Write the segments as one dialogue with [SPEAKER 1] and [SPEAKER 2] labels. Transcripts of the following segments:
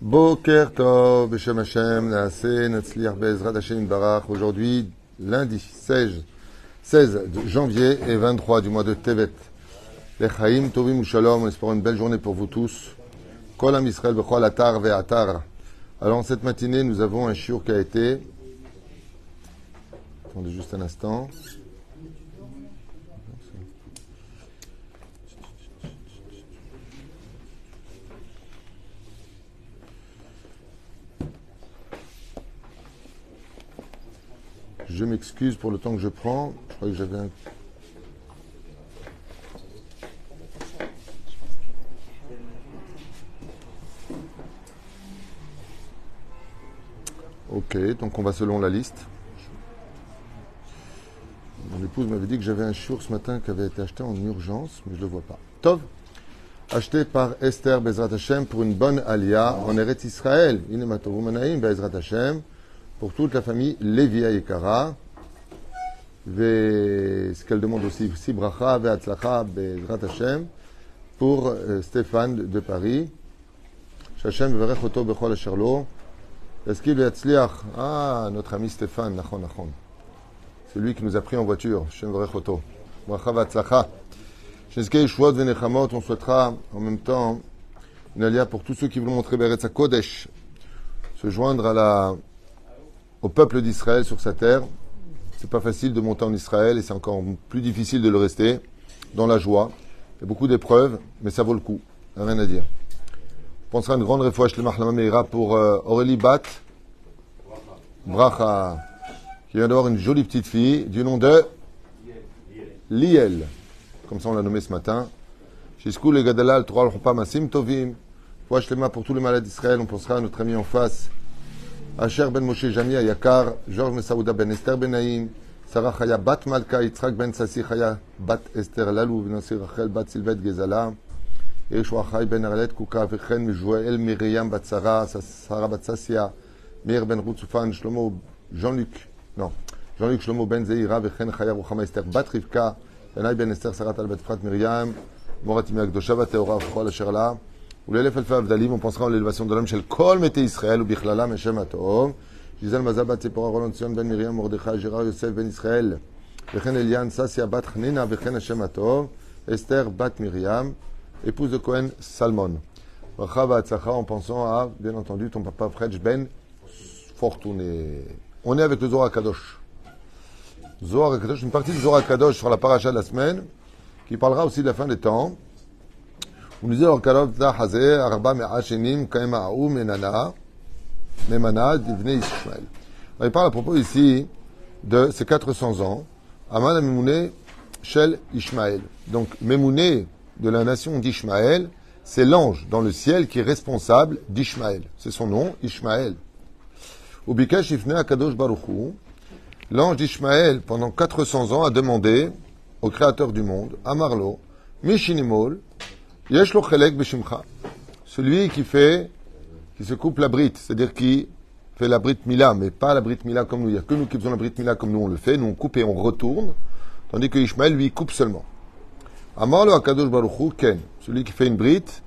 [SPEAKER 1] Boker Tov, Beshem Hashem, Naase, Natsliar Bezrat Hashem Barach. Aujourd'hui, lundi 16, 16 janvier et 23 du mois de Tevet. Lechaim, Tovim Shalom, on espère une belle journée pour vous tous. Kol Am Israël, Bechol Atar Ve'atar. Alors, cette matinée, nous avons un shiur qui a été. Attendez juste un instant. Je m'excuse pour le temps que je prends. Je crois que j'avais un. Ok, donc on va selon la liste. Mon épouse m'avait dit que j'avais un chour ce matin qui avait été acheté en urgence, mais je ne le vois pas. Tov, acheté par Esther Bezrat Hashem pour une bonne alia en Eretz Israël. Inematovu Bezrat Hashem pour toute la famille Lévia et Kara. Ce qu'elle demande aussi, Sibracha Ve'atzlacha Bezrat Hashem pour euh, Stéphane de Paris. Shachem Verech Oto Bechol Asherlo. Est-ce qu'il Ve'atzliach Ah, notre ami Stéphane, Nachon Nachon. C'est lui qui nous a pris en voiture. Shachem Verech Oto. Bracha Ve'atzlacha. Shezkei Shvot Venechamot, on souhaitera en même temps une alia pour tous ceux qui veulent montrer Beretz Kodesh, se joindre à la au peuple d'Israël sur sa terre. C'est pas facile de monter en Israël et c'est encore plus difficile de le rester dans la joie. Il y a beaucoup d'épreuves, mais ça vaut le coup. Rien à dire. On pensera à une grande réfouche le pour euh, Aurélie Bat, Bracha, qui vient d'avoir une jolie petite fille du nom de Liel. Comme ça on l'a nommé ce matin. Shiskou le Gadalal, Masim Tovim. pour tous les malades d'Israël. On pensera à notre ami en face. אשר בן משה ז'מי היקר, ז'ורג' מסעודה בן אסתר בן נעים, שרה חיה בת מלכה, יצחק בן ססי חיה בת אסתר ללו, ונשיא רחל בת סילבט גזלה, ישוע חי בן הרלט קוקה, וכן מז'ואל מרים בת שרה, שרה בת ססיה, מאיר בן רות סופן, שלמה ז'ון ליק, לא, ז'ון ליק שלמה בן זעירה, וכן חיה רוחמה אסתר בת רבקה, ינאי בן אסתר שרת על בת פחת מרים, מורת ימי הקדושה והטהורה וכל אשר לה. ou l'élève alpha on pensera à l'élévation de l'homme chez le kol mette Israël, ou bichlala meshem atom, Gisèle Mazabat, Sephora, Roland Sion, Ben Miriam, Mordechai, Gérard, Yosef, Ben Israël, Bechen Elian, Sassia, Bat Chnina, Bechen Hashem Atov, Esther, Bat Miriam, épouse de Cohen, Salmon. Rachav en pensant à, bien entendu, ton papa Fredj Ben Fortuné. On est avec le Zohar Kadosh. Zohar Kadosh, une partie du Zohar Kadosh sur la paracha de la semaine, qui parlera aussi de la fin des temps. On nous dit alors Arba Me'ashenim Kaima'ou Menana Memana Divne Ishmael. Il parle à propos ici de ces 400 ans. Aman Memouné Shel Ishmael. Donc Memouné de la nation d'Ishmael, c'est l'ange dans le ciel qui est responsable d'Ishmael. C'est son nom, Ishmael. Ubikesh Ifne Akadosh Baruchu. L'ange d'Ishmael, pendant 400 ans, a demandé au Créateur du monde, Amarlo, Mishinimol, celui qui fait, qui se coupe la brite, c'est-à-dire qui fait la brite mila, mais pas la brite mila comme nous. Il n'y a que nous qui faisons la brite mila comme nous on le fait. Nous on coupe et on retourne. Tandis que Ishmael, lui, coupe seulement. Amar lo akadosh baruchu ken. Celui qui fait une brite,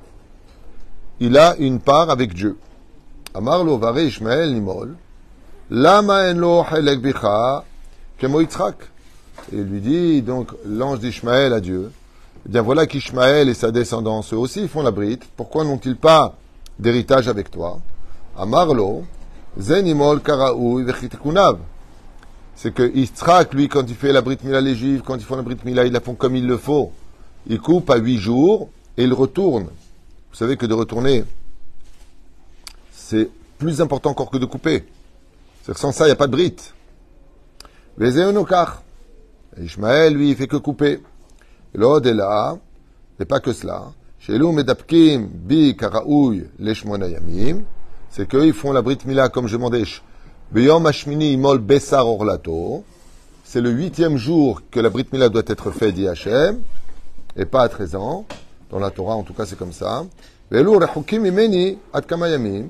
[SPEAKER 1] il a une part avec Dieu. Amar lo vare Ishmael nimol. Lama en lo bicha kemo Et il lui dit, donc, l'ange d'Ishmael à Dieu, eh bien voilà qu'Ishmaël et sa descendance, eux aussi, font la brite. Pourquoi n'ont-ils pas d'héritage avec toi? Amarlo, Zenimol Karaou Vechitekunav. C'est que lui, quand il fait la brite mila, les juifs, quand ils font la brite mila, ils la font comme il le faut. Il coupe à huit jours et il retourne. Vous savez que de retourner, c'est plus important encore que de couper. C'est que sans ça, il n'y a pas de brite. Ishmaël, lui, il fait que couper. L'au-delà, et pas que cela, chez nous, medapkim bi karaouy yamim, c'est qu'ils font la brit mila comme je demandais. Beyom hashmini imol besar orlato, c'est le huitième jour que la brit mila doit être faite dit et pas à 13 ans. Dans la Torah, en tout cas, c'est comme ça. Imeni ad kamayamim.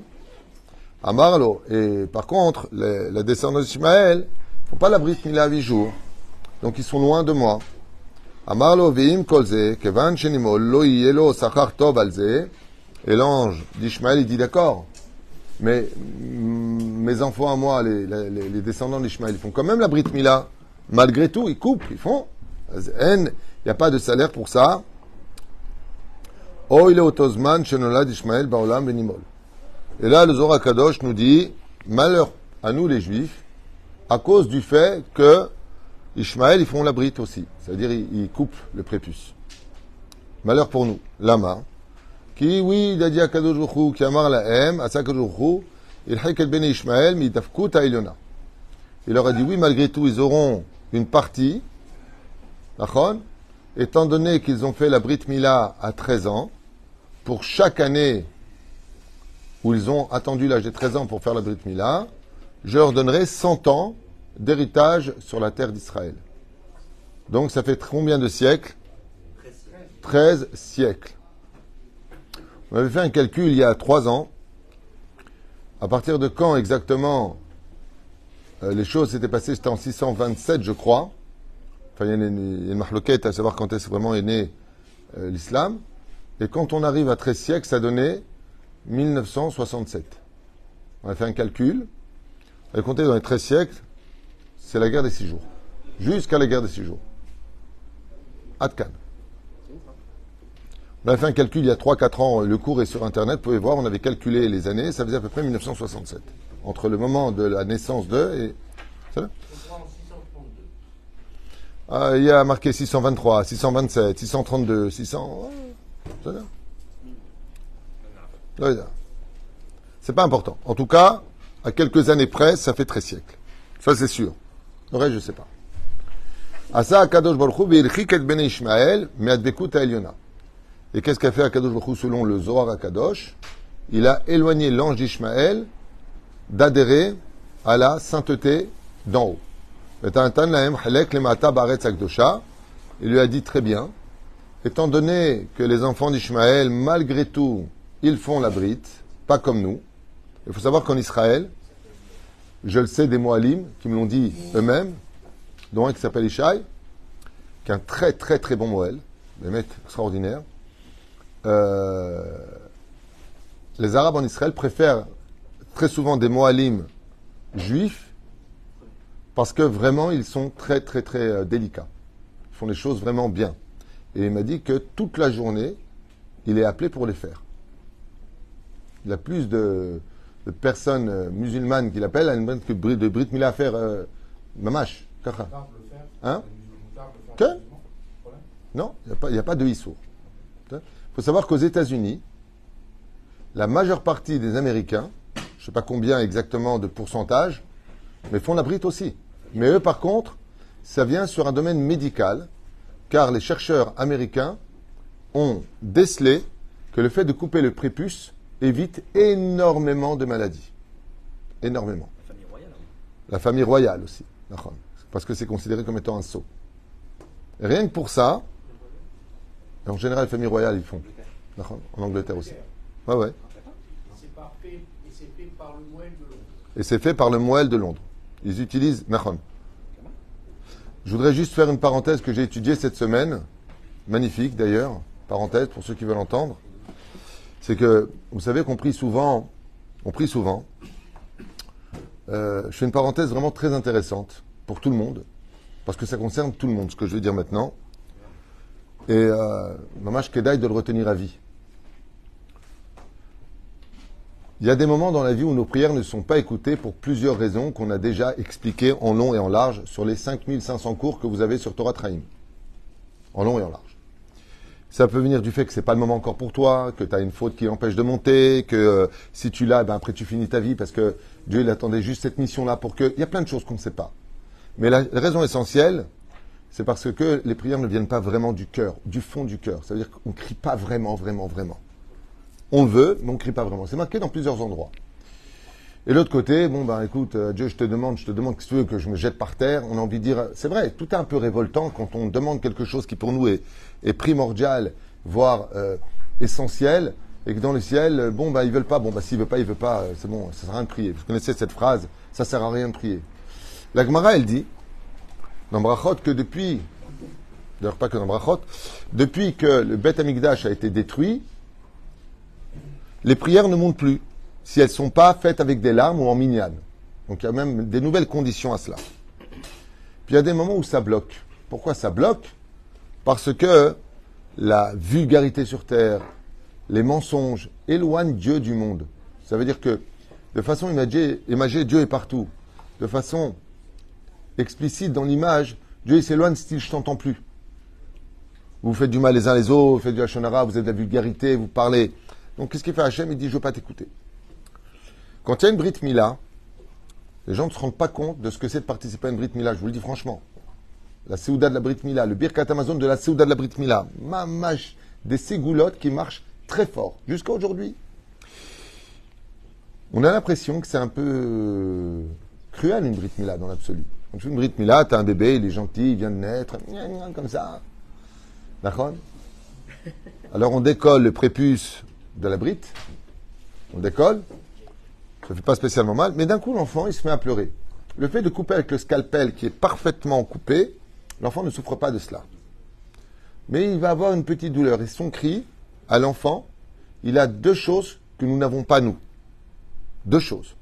[SPEAKER 1] Amarlo. Et par contre, la descendance d'Ishmaël font pas la brit mila à 8 jours. Donc ils sont loin de moi. Amar lo ve'im kol ze, kevan shenimol lo yeh lo sachar tov al ze. Et l'ange d'Ishmaël, il dit d'accord, mais mm, mes enfants à moi, les, descendants d'Ishmaël, ils font quand même la Brit Mila. Malgré tout, ils coupent, ils font. Il n'y a pas de salaire pour ça. Et là, le Zohar Kadosh nous dit, malheur à nous les Juifs, à cause du fait que Ishmaël, ils font la brite aussi. C'est-à-dire, ils, coupent le prépuce. Malheur pour nous. Lama. Qui, oui, il a dit à qui la M, à il haïk tafkut Eliona. Il leur a dit, oui, malgré tout, ils auront une partie, d'accord? Étant donné qu'ils ont fait la Brit Mila à 13 ans, pour chaque année où ils ont attendu l'âge de 13 ans pour faire la Brit Mila, je leur donnerai 100 ans d'héritage sur la terre d'Israël. Donc ça fait combien de siècles? 13 siècles. On avait fait un calcul il y a 3 ans. À partir de quand exactement euh, les choses s'étaient passées? C'était en 627, je crois. Enfin, il y a une, une à savoir quand est-ce vraiment né euh, l'islam. Et quand on arrive à 13 siècles, ça donnait 1967. On a fait un calcul. On a compté dans les 13 siècles, c'est la guerre des 6 jours. Jusqu'à la guerre des 6 jours. Atkan. On a fait un calcul il y a 3-4 ans, le cours est sur Internet, vous pouvez voir, on avait calculé les années, ça faisait à peu près 1967. Entre le moment de la naissance de et... Ah, il y a marqué 623, 627, 632, 600... C'est pas important. En tout cas, à quelques années près, ça fait 13 siècles. Ça, c'est sûr. Le reste, je sais pas. Asa Akadosh ben Ishmael. Et qu'est-ce qu'a fait Akadosh Baruch Hu selon le Zohar Akadosh? Il a éloigné l'ange d'Ishmaël d'adhérer à la sainteté d'en haut. Il lui a dit très bien, étant donné que les enfants d'Ishmaël, malgré tout, ils font la brite, pas comme nous. Il faut savoir qu'en Israël, je le sais des Moalim qui me l'ont dit eux-mêmes, dont un qui s'appelle Ishaï, qui est un très très très bon Moël, des mecs extraordinaires. Euh, les Arabes en Israël préfèrent très souvent des Moalim juifs parce que vraiment ils sont très très très euh, délicats. Ils font les choses vraiment bien. Et il m'a dit que toute la journée, il est appelé pour les faire. Il a plus de, de personnes euh, musulmanes qu'il appelle à une bonne que de Brit Mila à faire euh, mamash. Hein Que Non, il n'y a pas de Issour. Il faut savoir qu'aux États-Unis, la majeure partie des Américains, je ne sais pas combien exactement de pourcentage, mais font la brite aussi. Mais eux, par contre, ça vient sur un domaine médical, car les chercheurs américains ont décelé que le fait de couper le prépuce évite énormément de maladies. Énormément.
[SPEAKER 2] Famille royale. hein.
[SPEAKER 1] La famille royale aussi. Parce que c'est considéré comme étant un sceau. Et rien que pour ça, et en général, les familles royales, ils font. En Angleterre aussi. Ouais, ouais.
[SPEAKER 3] C'est pas fait, et c'est fait par le moelle de Londres.
[SPEAKER 1] De. Ils utilisent Nahon. Je voudrais juste faire une parenthèse que j'ai étudiée cette semaine. Magnifique d'ailleurs. Parenthèse pour ceux qui veulent entendre. C'est que, vous savez qu'on prie souvent, on prie souvent. Euh, je fais une parenthèse vraiment très intéressante pour tout le monde. Parce que ça concerne tout le monde, ce que je vais dire maintenant. Et euh, Mamash Kedai de le retenir à vie. Il y a des moments dans la vie où nos prières ne sont pas écoutées pour plusieurs raisons qu'on a déjà expliquées en long et en large sur les 5500 cours que vous avez sur Torah Traim. En long et en large. Ça peut venir du fait que c'est pas le moment encore pour toi, que tu as une faute qui empêche de monter, que euh, si tu l'as, ben après tu finis ta vie parce que Dieu il attendait juste cette mission-là pour que. Il y a plein de choses qu'on ne sait pas. Mais la raison essentielle, c'est parce que les prières ne viennent pas vraiment du cœur, du fond du cœur. Ça veut dire qu'on ne crie pas vraiment, vraiment, vraiment. On le veut, mais on ne crie pas vraiment. C'est marqué dans plusieurs endroits. Et l'autre côté, bon ben écoute, euh, Dieu, je te demande, je te demande que tu veux que je me jette par terre? On a envie de dire, c'est vrai, tout est un peu révoltant quand on demande quelque chose qui pour nous est, primordial, voire euh, essentiel, et que dans le ciel, euh, bon ben ils veulent pas, bon ben s'ils veulent pas, ils veulent pas, euh, c'est bon, ça sert à rien de prier. Vous connaissez cette phrase, ça sert à rien de prier. La Gemara, elle dit, dans Brachot, que depuis d'ailleurs pas que dans Brachot, depuis que le Beth Amikdash a été détruit, les prières ne montent plus si elles ne sont pas faites avec des larmes ou en mignane. Donc il y a même des nouvelles conditions à cela. Puis il y a des moments où ça bloque. Pourquoi ça bloque? Parce que la vulgarité sur terre, les mensonges éloignent Dieu du monde. Ça veut dire que de façon imagée, Dieu est partout. De façon explicite dans l'image, Dieu s'éloigne style je t'entends plus. Vous faites du mal les uns les autres, vous faites du hachonara, vous êtes de la vulgarité, vous parlez. Donc qu'est-ce qu'il fait Hachem? Il dit je ne veux pas t'écouter. Quand il y a une Brit Mila, les gens ne se rendent pas compte de ce que c'est de participer à une Brit Mila, je vous le dis franchement. La Séouda de la Brit Mila, le Birkat Amazon de la Séouda de la Brit Mila, mâche des ségoulottes qui marchent très fort, jusqu'à aujourd'hui. On a l'impression que c'est un peu cruel une Brit Mila dans l'absolu. Quand tu fais une Brit Mila, tu as un bébé, il est gentil, il vient de naître, comme ça. D'accord? Alors on décolle le prépuce de la Brit, on décolle, ça fait pas spécialement mal, mais d'un coup l'enfant il se met à pleurer. Le fait de couper avec le scalpel qui est parfaitement coupé, l'enfant ne souffre pas de cela. Mais il va avoir une petite douleur. Et son cri à l'enfant, il a deux choses que nous n'avons pas nous. Deux choses.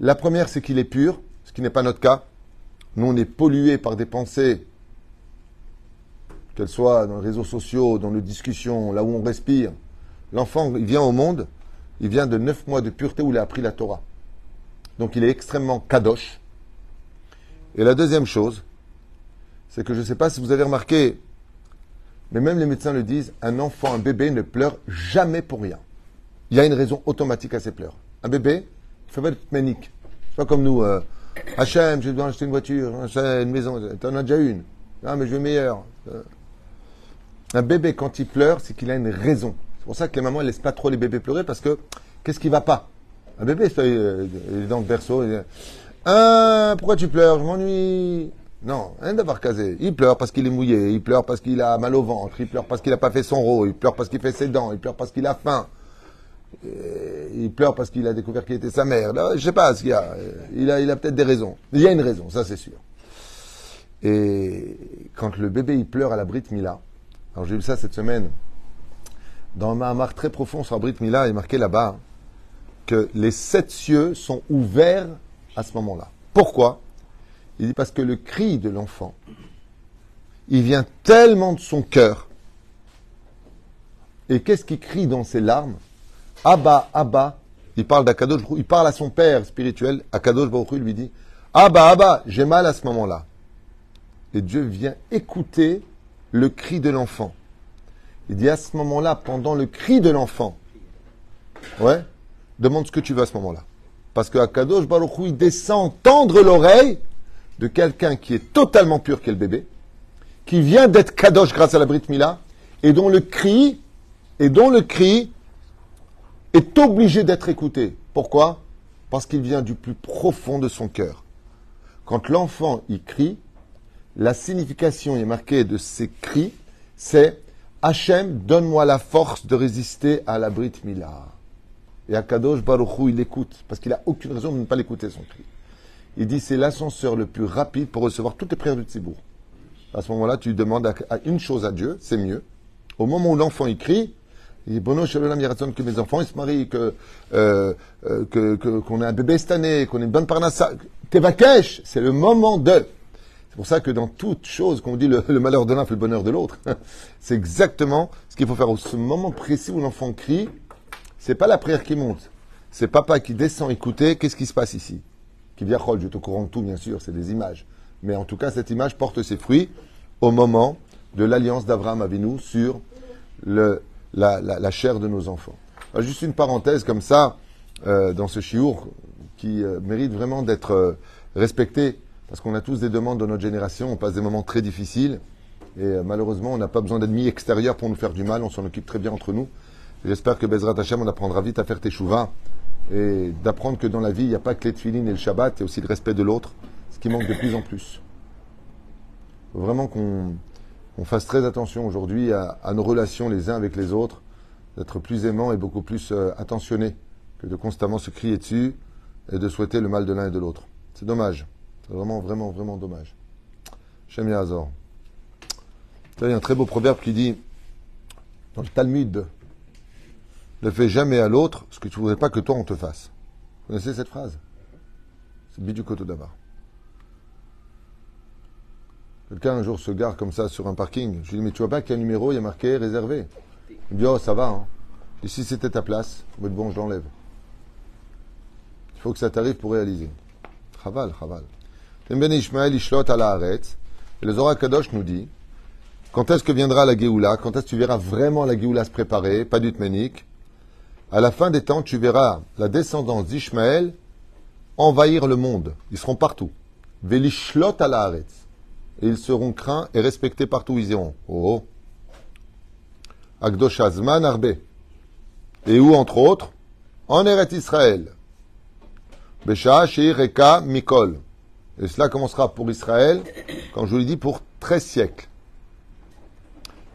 [SPEAKER 1] La première, c'est qu'il est pur, ce qui n'est pas notre cas. Nous, on est pollué par des pensées, qu'elles soient dans les réseaux sociaux, dans les discussions, là où on respire. L'enfant, il vient au monde, il vient de neuf mois de pureté où il a appris la Torah. Donc il est extrêmement kadosh. Et la deuxième chose, c'est que je ne sais pas si vous avez remarqué, mais même les médecins le disent, un enfant, un bébé ne pleure jamais pour rien. Il y a une raison automatique à ses pleurs. Un bébé, il fait pas de ménique. C'est pas comme nous. Euh, Hachem, je dois acheter une voiture, une maison, tu en as déjà une. Ah, mais je veux meilleur. Euh. Un bébé, quand il pleure, c'est qu'il a une raison. C'est pour ça que les mamans ne laissent pas trop les bébés pleurer parce que qu'est-ce qui va pas? Un bébé, euh, il est dans le berceau. Il ah, pourquoi tu pleures? Je m'ennuie. Non, rien d'avoir casé. Il pleure parce qu'il est mouillé, il pleure parce qu'il a mal au ventre, il pleure parce qu'il n'a pas fait son rôle, il pleure parce qu'il fait ses dents, il pleure parce qu'il a faim. Euh, il pleure parce qu'il a découvert qu'il était sa mère. Je je sais pas ce qu'il y a. Il a, il a peut-être des raisons. Il y a une raison, ça c'est sûr. Et quand le bébé il pleure à la Brit Mila, alors j'ai vu ça cette semaine, dans un marque très profond sur la Brit Mila, il est marqué là-bas que les sept cieux sont ouverts à ce moment-là. Pourquoi? Il dit parce que le cri de l'enfant, il vient tellement de son cœur. Et qu'est-ce qu'il crie dans ses larmes? Abba, Abba, il parle d'Akadosh, il parle à son père spirituel, Akadosh Baruch lui dit Abba, Abba, j'ai mal à ce moment-là. Et Dieu vient écouter le cri de l'enfant. Il dit à ce moment-là, pendant le cri de l'enfant, ouais, demande ce que tu veux à ce moment-là. Parce que Akadosh Baruch il descend tendre l'oreille de quelqu'un qui est totalement pur qu'est le bébé, qui vient d'être Kadosh grâce à la Brit Mila, et dont le cri, et dont le cri est obligé d'être écouté. Pourquoi? Parce qu'il vient du plus profond de son cœur. Quand l'enfant y crie, la signification est marquée de ces cris, c'est Hachem, donne-moi la force de résister à la Brit Mila. Et Akadosh Baruchou, il écoute, parce qu'il n'a aucune raison de ne pas l'écouter, son cri. Il dit, c'est l'ascenseur le plus rapide pour recevoir toutes les prières du Tzibour. À ce moment-là, tu demandes à, une chose à Dieu, c'est mieux. Au moment où l'enfant il crie, il dit, Bono Shalom que mes enfants ils se marient, que, euh, euh, que, qu'on ait un bébé cette année, qu'on ait une bonne parnassa. Tevakesh, c'est le moment de. C'est pour ça que dans toute chose, qu'on dit le, malheur de l'un fait le bonheur de l'autre, c'est exactement ce qu'il faut faire. Au ce moment précis où l'enfant crie, c'est pas la prière qui monte. C'est papa qui descend écouter qu'est-ce qui se passe ici? Qui vient je te courant de tout, bien sûr, c'est des images. Mais en tout cas, cette image porte ses fruits au moment de l'alliance d'Abraham Avinu sur le, la, chair de nos enfants. juste une parenthèse comme ça, euh, dans ce chiour, qui euh, mérite vraiment d'être euh, respecté parce qu'on a tous des demandes de notre génération, on passe des moments très difficiles, et euh, malheureusement, on n'a pas besoin d'ennemis extérieurs pour nous faire du mal, on s'en occupe très bien entre nous. J'espère que Bezrat Hashem, on apprendra vite à faire tes chouvas, et d'apprendre que dans la vie, il n'y a pas que les et le Shabbat, il y a aussi le respect de l'autre, ce qui manque de plus en plus. vraiment qu'on fasse très attention aujourd'hui à, nos relations les uns avec les autres, d'être plus aimants et beaucoup plus euh, attentionnés que de constamment se crier dessus et de souhaiter le mal de l'un et de l'autre. C'est dommage. C'est vraiment, vraiment, vraiment dommage. Shem Yazor. Il y a un très beau proverbe qui dit, dans le Talmud, ne fais jamais à l'autre ce que tu ne voudrais pas que toi on te fasse. Vous connaissez cette phrase? C'est Bidou Koto d'abord. Quelqu'un un jour se gare comme ça sur un parking. Je lui dis, mais tu vois pas qu'il y a un numéro, il y a marqué réservé? Il me dit, oh, ça va. Hein. Et si c'était ta place, bon, je l'enlève. Il faut que ça t'arrive pour réaliser. Chaval, chaval. Et le Zohar Kadosh nous dit, quand est-ce que viendra la Géoula? Quand est-ce que tu verras vraiment la Géoula se préparer? Pas du Tménik. À la fin des temps, tu verras la descendance d'Ishmaël envahir le monde. Ils seront partout. Velishlot à la Et ils seront craints et respectés partout où ils iront. Oh. Agdoshazman Arbe. Et où, entre autres? En Eret Israël. Besha, Reka, Mikol. Et cela commencera pour Israël, comme je vous l'ai dit, pour 13 siècles.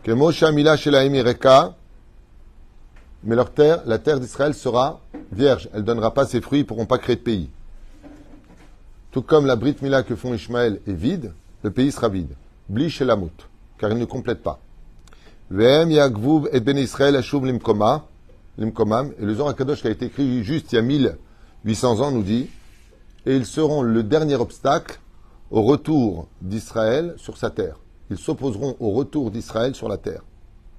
[SPEAKER 1] Que Moshe Mila Reka, mais leur terre, la terre d'Israël sera vierge. Elle ne donnera pas ses fruits, ils ne pourront pas créer de pays. Tout comme la Brit Mila que font Ishmaël est vide, le pays sera vide. Bli Shelamut, car il ne complète pas. Vem Yagvuv et Ben Israël Ashuv Limkoma, Limkomam, et le Zohar Kadosh qui a été écrit juste il y a 1800 ans nous dit, et ils seront le dernier obstacle au retour d'Israël sur sa terre. Ils s'opposeront au retour d'Israël sur la terre.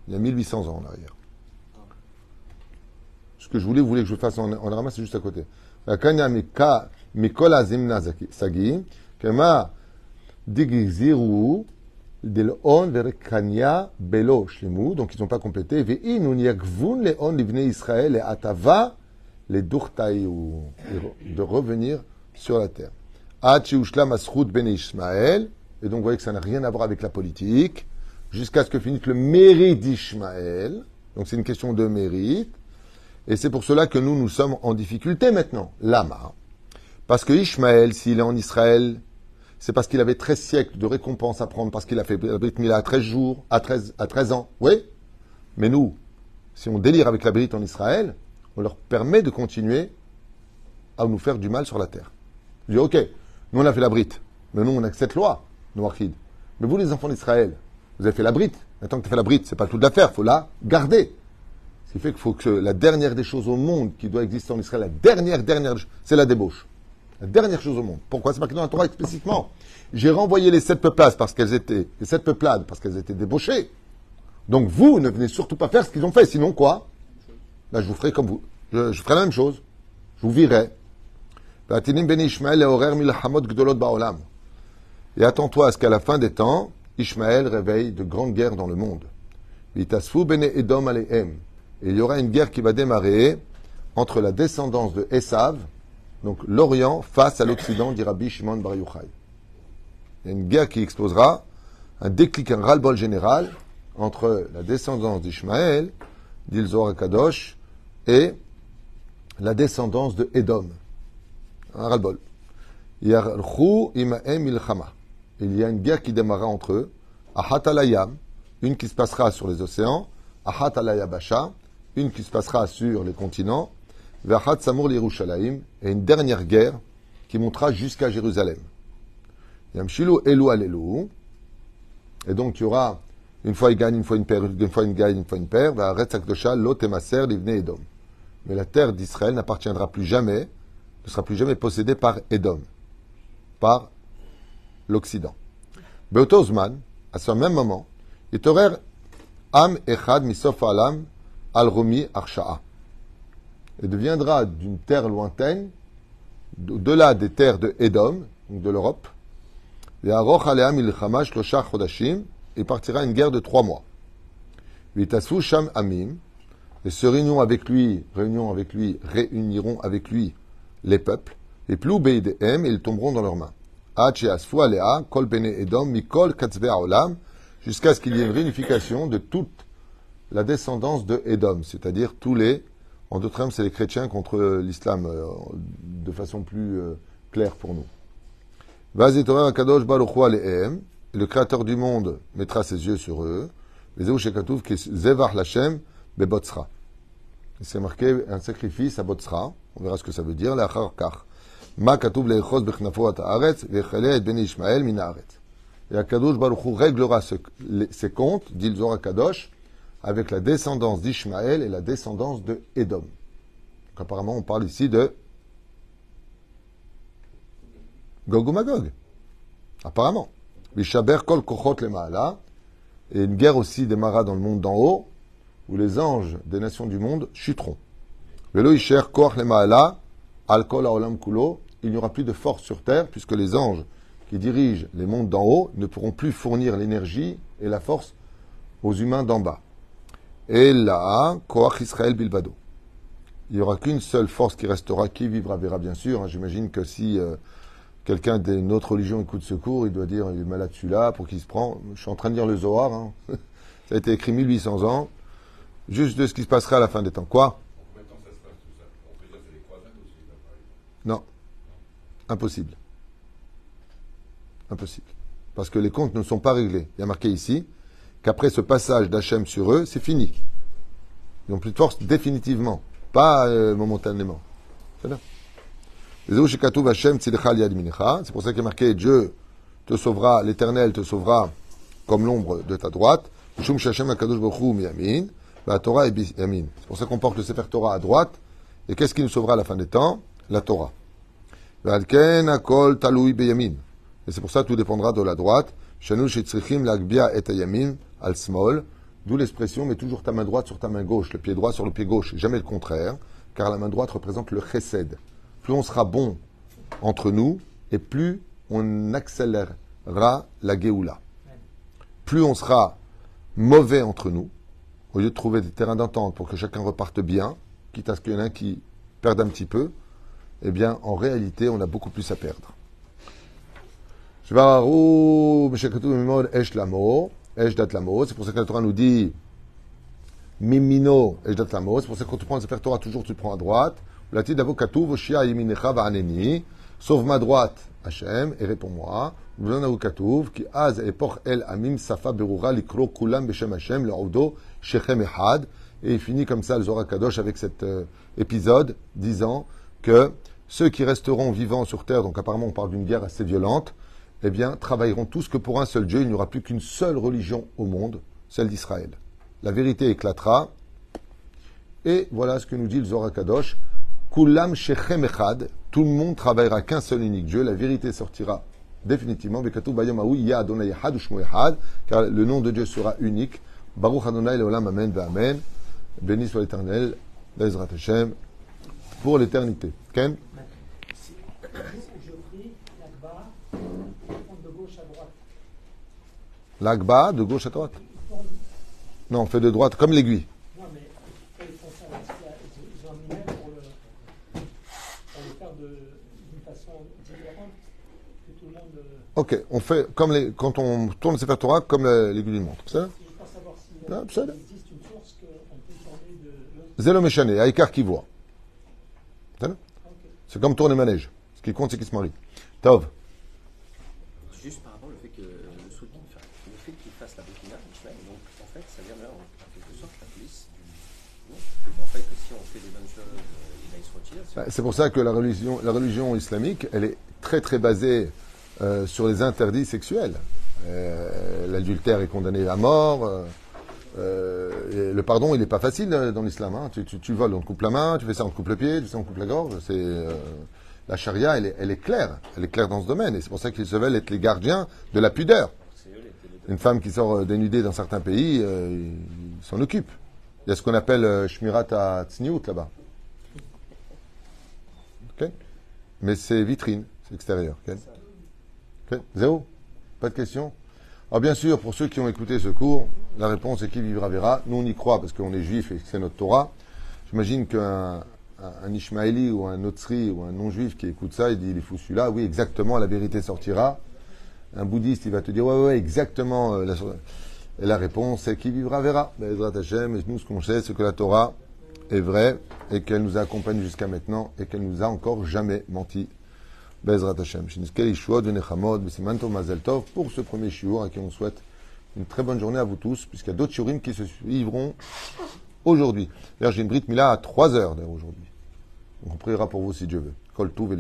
[SPEAKER 1] Il y a 1800 ans en arrière. Ce que je voulais, vous voulez que je fasse en, en c'est juste à côté. Donc ils n'ont pas complété. De revenir sur la terre. ben Et donc vous voyez que ça n'a rien à voir avec la politique. Jusqu'à ce que finisse le mérite d'Ishmaël. Donc c'est une question de mérite. Et c'est pour cela que nous, nous sommes en difficulté maintenant. Lama. Parce que Ishmaël, s'il est en Israël, c'est parce qu'il avait 13 siècles de récompense à prendre, parce qu'il a fait la Brit Mila à 13 jours, à 13, à 13 ans. Oui. Mais nous, si on délire avec la Brit en Israël, on leur permet de continuer à nous faire du mal sur la terre. Je dis, ok, nous on a fait la brite, mais nous on a cette loi, nous Mais vous les enfants d'Israël, vous avez fait la brite. Maintenant que tu as fait la brite, c'est pas toute l'affaire, il faut la garder. Ce qui fait qu'il faut que la dernière des choses au monde qui doit exister en Israël, la dernière, dernière, c'est la débauche. La dernière chose au monde. Pourquoi? C'est marqué dans la Torah explicitement. J'ai renvoyé les sept peuplades parce qu'elles étaient, les sept peuplades parce qu'elles étaient débauchées. Donc vous ne venez surtout pas faire ce qu'ils ont fait. Sinon quoi? Ben, Je vous ferai comme vous. Je ferai la même chose. Je vous virerai. Et attends-toi à ce qu'à la fin des temps, Ishmaël réveille de grandes guerres dans le monde. Et il y aura une guerre qui va démarrer entre la descendance de Esav, donc l'Orient, face à l'Occident, dit Rabbi Shimon Bar Yochai. Il y a une guerre qui explosera, un déclic, un ras-le-bol général entre la descendance d'Ishmaël, dit Kadosh, et la descendance de Edom un ras-le-bol. Il y a une guerre qui démarra entre eux. Ahatalayam, une qui se passera sur les océans. Ahatalayabasha, une qui se passera sur les continents. Vahat Samur et une dernière guerre qui montera jusqu'à Jérusalem. Et donc tu auras une fois il gagne, une fois une paire, une fois une gagne, une fois une paire. Edom. Mais la terre d'Israël n'appartiendra plus jamais ne sera plus jamais possédé par Edom, par l'Occident. Beotozman, à ce même moment, Itorer Am Echad Misof Al-Rumi Arsha'a. Et deviendra d'une terre lointaine, au-delà des terres de Edom, donc de l'Europe, et partira une guerre de trois mois. Sham Amim, et se réuniront avec lui, réunion avec lui, réuniront avec lui les peuples, et plus et ils tomberont dans leurs mains. kol edom, mikol olam, jusqu'à ce qu'il y ait une réunification de toute la descendance de Edom, c'est-à-dire tous les, en d'autres termes, c'est les chrétiens contre l'islam, euh, de façon plus euh, claire pour nous. le créateur du monde mettra ses yeux sur eux. C'est marqué un sacrifice à Botsra. On verra ce que ça veut dire. Et Akadosh Baruch Hu réglera ce- les- ses comptes, dit le Kadosh, avec la descendance d'Ishmaël et la descendance de Édom. Donc apparemment, on parle ici de Gog ou Magog. Apparemment. Kol. Et une guerre aussi démarra dans le monde d'en haut, où les anges des nations du monde chuteront. Il n'y aura plus de force sur terre, puisque les anges qui dirigent les mondes d'en haut ne pourront plus fournir l'énergie et la force aux humains d'en bas. Et là, koach Israël bilbado. Il n'y aura qu'une seule force qui restera, qui vivra verra bien sûr. hein. J'imagine que si euh, quelqu'un d'une autre religion écoute ce cours, il doit dire il est malade celui-là, pour qui il se prend. Je suis en train de lire le Zohar. hein. Ça a été écrit 1800 ans. Juste de ce qui se passera à la fin des temps. Quoi? Non. Impossible. Impossible. Parce que les comptes ne sont pas réglés. Il y a marqué ici qu'après ce passage d'Hachem sur eux, c'est fini. Ils n'ont plus de force définitivement, pas euh, momentanément. C'est là. C'est pour ça qu'il est marqué Dieu te sauvera, l'Éternel te sauvera comme l'ombre de ta droite. La Torah est biyamin. C'est pour ça qu'on porte le Sefer Torah à droite. Et qu'est-ce qui nous sauvera à la fin des temps? La Torah. Et c'est pour ça que tout dépendra de la droite. Et yamin al. D'où l'expression mets toujours ta main droite sur ta main gauche, le pied droit sur le pied gauche, jamais le contraire, car la main droite représente le chesed. Plus on sera bon entre nous, et plus on accélérera la geoula. Plus on sera mauvais entre nous, au lieu de trouver des terrains d'entente pour que chacun reparte bien, quitte à ce qu'il y en ait un qui perde un petit peu, eh bien, en réalité, on a beaucoup plus à perdre. C'est pour ça que la Torah nous dit mimino esh dat lamo. C'est pour ça que quand tu prends le Sefer Torah, toujours tu prends à droite. Sauve ma droite, Hachem, et réponds-moi. Ki az el amim safa berura likro kulam b'shem Hachem shechem. Et il finit comme ça le Zohar Kadosh avec cet euh, épisode disant que ceux qui resteront vivants sur terre, donc apparemment on parle d'une guerre assez violente, eh bien, travailleront tous que pour un seul Dieu. Il n'y aura plus qu'une seule religion au monde, celle d'Israël. La vérité éclatera. Et voilà ce que nous dit le Zohar Kadosh. Kulam shechem echad. Tout le monde travaillera qu'un seul unique Dieu. La vérité sortira définitivement. Car le nom de Dieu sera unique. Baruch Adonai leolam amen ve'amen. Béni soit l'éternel, l'Ezrat Hashem, pour l'éternité. Ken? L'agba, de gauche à droite. Non, on fait de droite, comme l'aiguille.
[SPEAKER 3] non mais quand ils font ça, est-ce qu'il y a- ils ont un minet pour le, pour le faire de- d'une façon différente que tout le monde. euh,
[SPEAKER 1] Ok, on fait comme les, quand on tourne le Sefer Torah, comme l'aiguille d'une montre. C'est ça Ah,
[SPEAKER 3] de.
[SPEAKER 1] Zélo méchané, Aïkar qui voit. C'est
[SPEAKER 3] Ok.
[SPEAKER 1] C'est comme tourner manège. Ce qui compte, c'est qu'il se marie. Tov.
[SPEAKER 4] Juste par rapport au fait que le enfin, le fait qu'il fasse la Ishmael, donc en fait, ça vient là, en, quelque sorte, la police du. Que, en fait, que si on fait des bonnes choses, euh, il se retire. Si
[SPEAKER 1] Bah, C'est pour ça que la religion, la religion islamique, elle est très très basée euh, sur les interdits sexuels. Euh, L'adultère est condamné à mort. euh, le pardon, il n'est pas facile dans l'islam. hein. Tu, tu, tu voles, on te coupe la main, tu fais ça, on te coupe le pied, tu fais ça, on te coupe la gorge. C'est la charia, elle est, claire. Elle est claire dans ce domaine. Et c'est pour ça qu'ils se veulent être les gardiens de la pudeur. Une femme qui sort dénudée dans certains pays, ils s'en occupent. Il y a ce qu'on appelle Shmirat à Tzniut là-bas. Mais c'est vitrine, c'est extérieur. Zéro Pas de questions Alors bien sûr, pour ceux qui ont écouté ce cours, la réponse est qui vivra verra. Nous on y croit parce qu'on est juif et c'est notre Torah. J'imagine qu'un un, ou un Notzri ou un non-juif qui écoute ça, il dit il est fou celui-là. Oui, exactement, la vérité sortira. Un bouddhiste, il va te dire ouais, ouais, exactement. euh, la, et la réponse est qui vivra verra. Bezrat Hashem, et nous, ce qu'on sait, c'est que la Torah est vraie et qu'elle nous accompagne jusqu'à maintenant et qu'elle nous a encore jamais menti. Bezrat Hashem. Mazel Tov, pour ce premier shiur à qui on souhaite une très bonne journée à vous tous, puisqu'il y a d'autres shiurim qui se suivront aujourd'hui. D'ailleurs, j'ai une brite mila à 3 heures d'ailleurs aujourd'hui. On priera pour vous si Dieu veut. Kol Tuv.